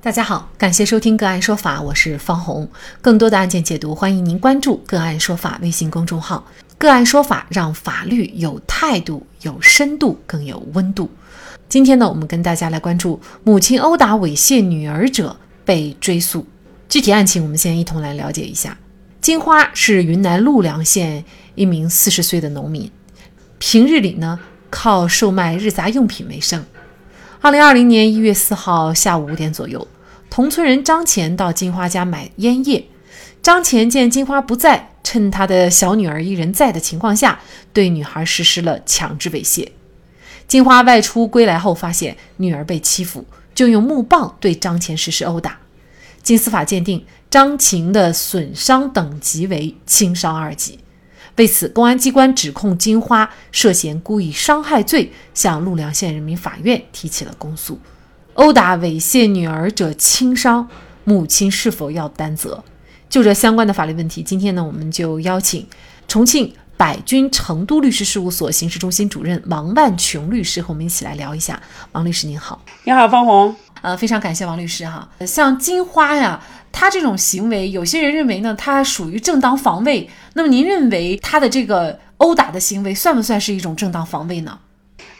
大家好，感谢收听个案说法，我是方红。更多的案件解读，欢迎您关注个案说法微信公众号。个案说法让法律有态度、有深度、更有温度。今天呢，我们跟大家来关注母亲殴打猥亵女儿者被追诉。具体案情，我们先一同来了解一下。金花是云南陆良县一名四十岁的农民，平日里呢靠售卖日杂用品为生。二零二零年一月四号下午五点左右，同村人张钱到金花家买烟叶。张钱见金花不在，趁他的小女儿一人在的情况下，对女孩实施了强制猥亵。金花外出归来后，发现女儿被欺负，就用木棒对张钱实施殴打。经司法鉴定，张琴的损伤等级为轻伤二级。为此，公安机关指控金花涉嫌故意伤害罪，向陆良县人民法院提起了公诉。殴打猥亵女儿者轻伤，母亲是否要担责？就这相关的法律问题，今天呢，我们就邀请重庆百君成都律师事务所刑事中心主任王万琼律师和我们一起来聊一下。王律师您好，你好，方红。呃，非常感谢王律师哈。像金花呀。他这种行为，有些人认为呢，他属于正当防卫。那么您认为他的这个殴打的行为算不算是一种正当防卫呢？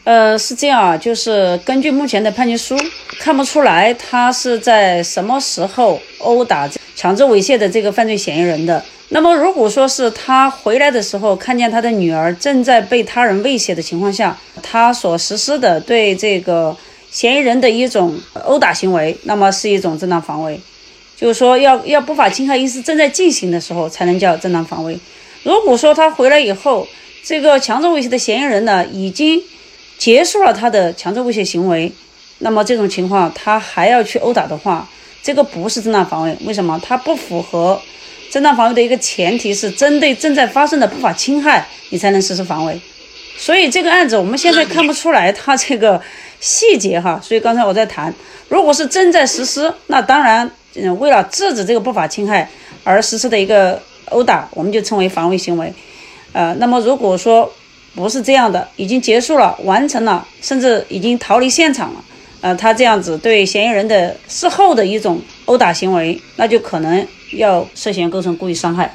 呃，是这样啊，就是根据目前的判决书，看不出来他是在什么时候殴打、强制猥亵的这个犯罪嫌疑人的。那么如果说是他回来的时候看见他的女儿正在被他人威胁的情况下，他所实施的对这个嫌疑人的一种殴打行为，那么是一种正当防卫。就是说，要要不法侵害意识正在进行的时候，才能叫正当防卫。如果说他回来以后，这个强制猥亵的嫌疑人呢，已经结束了他的强制猥亵行为，那么这种情况他还要去殴打的话，这个不是正当防卫。为什么？他不符合正当防卫的一个前提是针对正在发生的不法侵害，你才能实施防卫。所以这个案子我们现在看不出来他这个细节哈。所以刚才我在谈，如果是正在实施，那当然。嗯，为了制止这个不法侵害而实施的一个殴打，我们就称为防卫行为。呃，那么如果说不是这样的，已经结束了、完成了，甚至已经逃离现场了，呃，他这样子对嫌疑人的事后的一种殴打行为，那就可能要涉嫌构成故意伤害。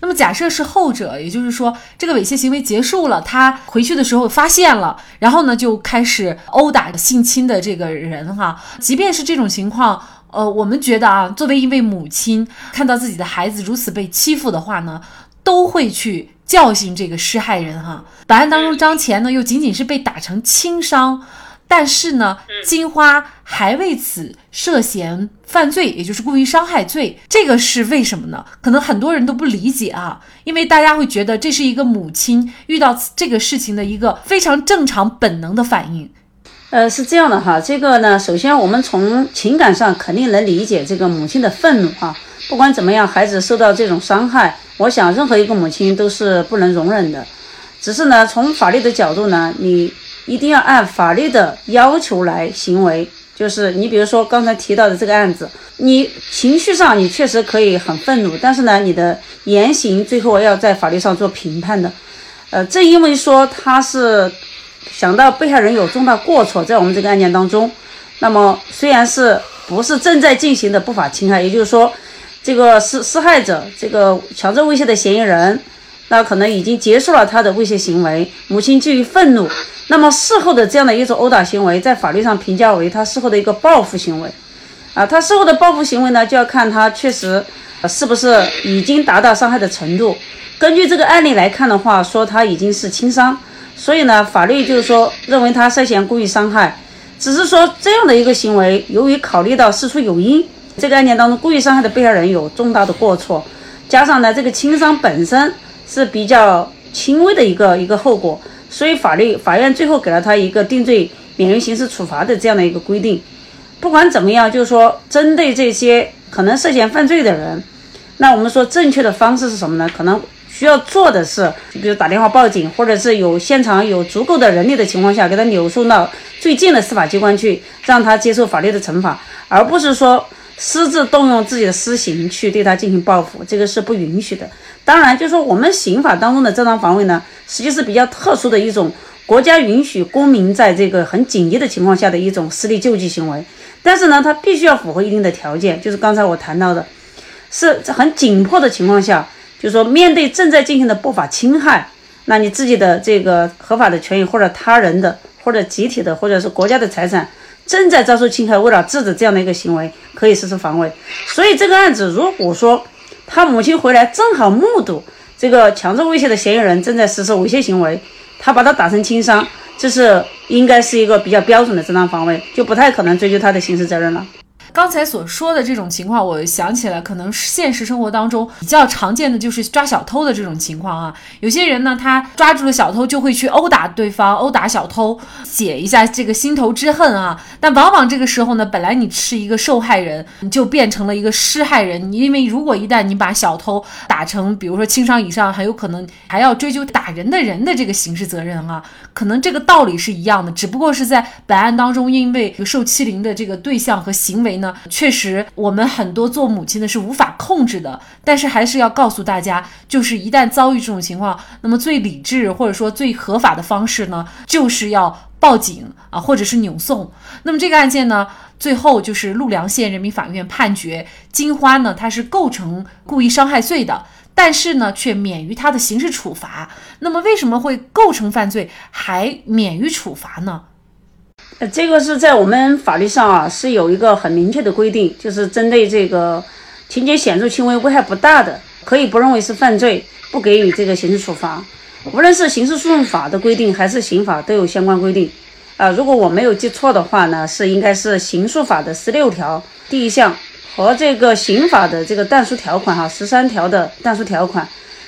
那么假设是后者，也就是说这个猥亵行为结束了，他回去的时候发现了，然后呢就开始殴打性侵的这个人哈，即便是这种情况。呃，我们觉得啊，作为一位母亲，看到自己的孩子如此被欺负的话呢，都会去教训这个施害人哈。本案当中，张钱呢又仅仅是被打成轻伤，但是呢，金花还为此涉嫌犯罪，也就是故意伤害罪。这个是为什么呢？可能很多人都不理解啊，因为大家会觉得这是一个母亲遇到这个事情的一个非常正常本能的反应。呃，是这样的哈，这个呢，首先我们从情感上肯定能理解这个母亲的愤怒啊。不管怎么样，孩子受到这种伤害，我想任何一个母亲都是不能容忍的。只是呢，从法律的角度呢，你一定要按法律的要求来行为。就是你比如说刚才提到的这个案子，你情绪上你确实可以很愤怒，但是呢，你的言行最后要在法律上做评判的。呃，正因为说他是。想到被害人有重大过错，在我们这个案件当中，那么虽然是不是正在进行的不法侵害，也就是说，这个施施害者这个强制猥亵的嫌疑人，那可能已经结束了他的猥亵行为，母亲基于愤怒，那么事后的这样的一种殴打行为，在法律上评价为他事后的一个报复行为，啊，他事后的报复行为呢，就要看他确实是不是已经达到伤害的程度。根据这个案例来看的话，说他已经是轻伤。所以呢，法律就是说认为他涉嫌故意伤害，只是说这样的一个行为，由于考虑到事出有因，这个案件当中故意伤害的被害人有重大的过错，加上呢这个轻伤本身是比较轻微的一个一个后果，所以法律法院最后给了他一个定罪免于刑事处罚的这样的一个规定。不管怎么样，就是说针对这些可能涉嫌犯罪的人，那我们说正确的方式是什么呢？可能。需要做的是，比如打电话报警，或者是有现场有足够的人力的情况下，给他扭送到最近的司法机关去，让他接受法律的惩罚，而不是说私自动用自己的私刑去对他进行报复，这个是不允许的。当然，就是说我们刑法当中的正当防卫呢，实际是比较特殊的一种国家允许公民在这个很紧急的情况下的一种私力救济行为。但是呢，他必须要符合一定的条件，就是刚才我谈到的，是很紧迫的情况下，就是说面对正在进行的不法侵害，那你自己的这个合法的权益或者他人的或者集体的或者是国家的财产正在遭受侵害，为了制止这样的一个行为，可以实施防卫。所以这个案子，如果说他母亲回来正好目睹这个强制威胁的嫌疑人正在实施猥亵行为，他把他打成轻伤。这是应该是一个比较标准的正当防卫，就不太可能追究他的刑事责任了。刚才所说的这种情况，我想起来，可能现实生活当中比较常见的就是抓小偷的这种情况啊。有些人呢，他抓住了小偷，就会去殴打对方，殴打小偷，解一下这个心头之恨啊。但往往这个时候呢，本来你是一个受害人，你就变成了一个施害人。因为如果一旦你把小偷打成，比如说轻伤以上，很有可能还要追究打人的人的这个刑事责任啊。可能这个道理是一样的，只不过是在本案当中，因为受欺凌的这个对象和行为。呢，确实，我们很多做母亲的是无法控制的，但是还是要告诉大家，就是一旦遭遇这种情况，那么最理智或者说最合法的方式呢，就是要报警啊，或者是扭送。那么这个案件呢，最后就是陆良县人民法院判决金花呢，她是构成故意伤害罪的，但是呢，却免于他的刑事处罚。那么为什么会构成犯罪还免于处罚呢？这个是在我们法律上啊，是有一个很明确的规定，就是针对这个情节显著轻微、危害不大的，可以不认为是犯罪，不给予这个刑事处罚。无论是刑事诉讼法的规定，还是刑法都有相关规定。啊，如果我没有记错的话呢，是应该是刑诉法的十六条第一项和这个刑法的这个但书条款哈十三条的但书条款。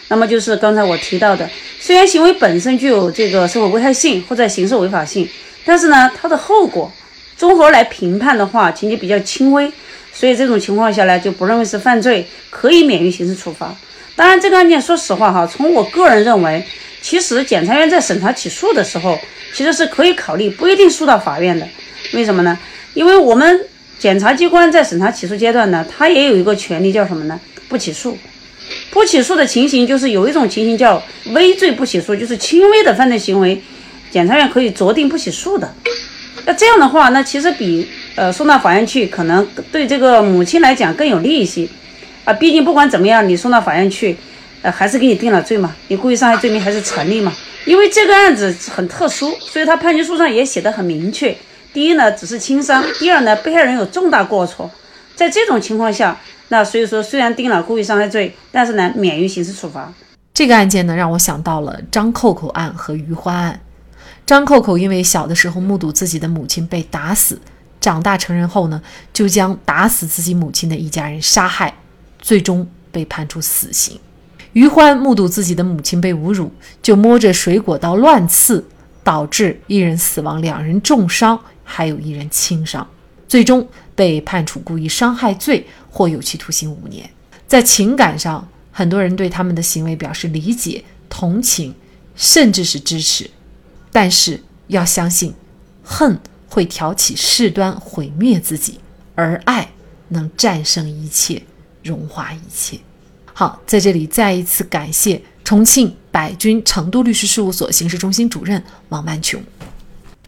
那么就是刚才我提到的，虽然行为本身具有这个社会危害性或者刑事违法性。但是呢，它的后果综合来评判的话，情节比较轻微，所以这种情况下呢，就不认为是犯罪，可以免于刑事处罚。当然，这个案件说实话哈，从我个人认为，其实检察院在审查起诉的时候，其实是可以考虑不一定诉到法院的。为什么呢？因为我们检察机关在审查起诉阶段呢，它也有一个权利叫什么呢？不起诉。不起诉的情形就是有一种情形叫微罪不起诉，就是轻微的犯罪行为。检察院可以酌定不起诉的，那这样的话，那其实比呃送到法院去，可能对这个母亲来讲更有利一些啊。毕竟不管怎么样，你送到法院去，呃，还是给你定了罪嘛，你故意伤害罪名还是成立嘛。因为这个案子很特殊，所以他判决书上也写的很明确。第一呢，只是轻伤；第二呢，被害人有重大过错。在这种情况下，那所以说虽然定了故意伤害罪，但是呢，免于刑事处罚。这个案件呢，让我想到了张扣扣案和于欢案。张扣扣因为小的时候目睹自己的母亲被打死，长大成人后呢，就将打死自己母亲的一家人杀害，最终被判处死刑。于欢目睹自己的母亲被侮辱，就摸着水果刀乱刺，导致一人死亡，两人重伤，还有一人轻伤，最终被判处故意伤害罪或有期徒刑五年。在情感上，很多人对他们的行为表示理解、同情，甚至是支持。但是要相信，恨会挑起事端，毁灭自己；而爱能战胜一切，融化一切。好，在这里再一次感谢重庆百君成都律师事务所刑事中心主任王曼琼。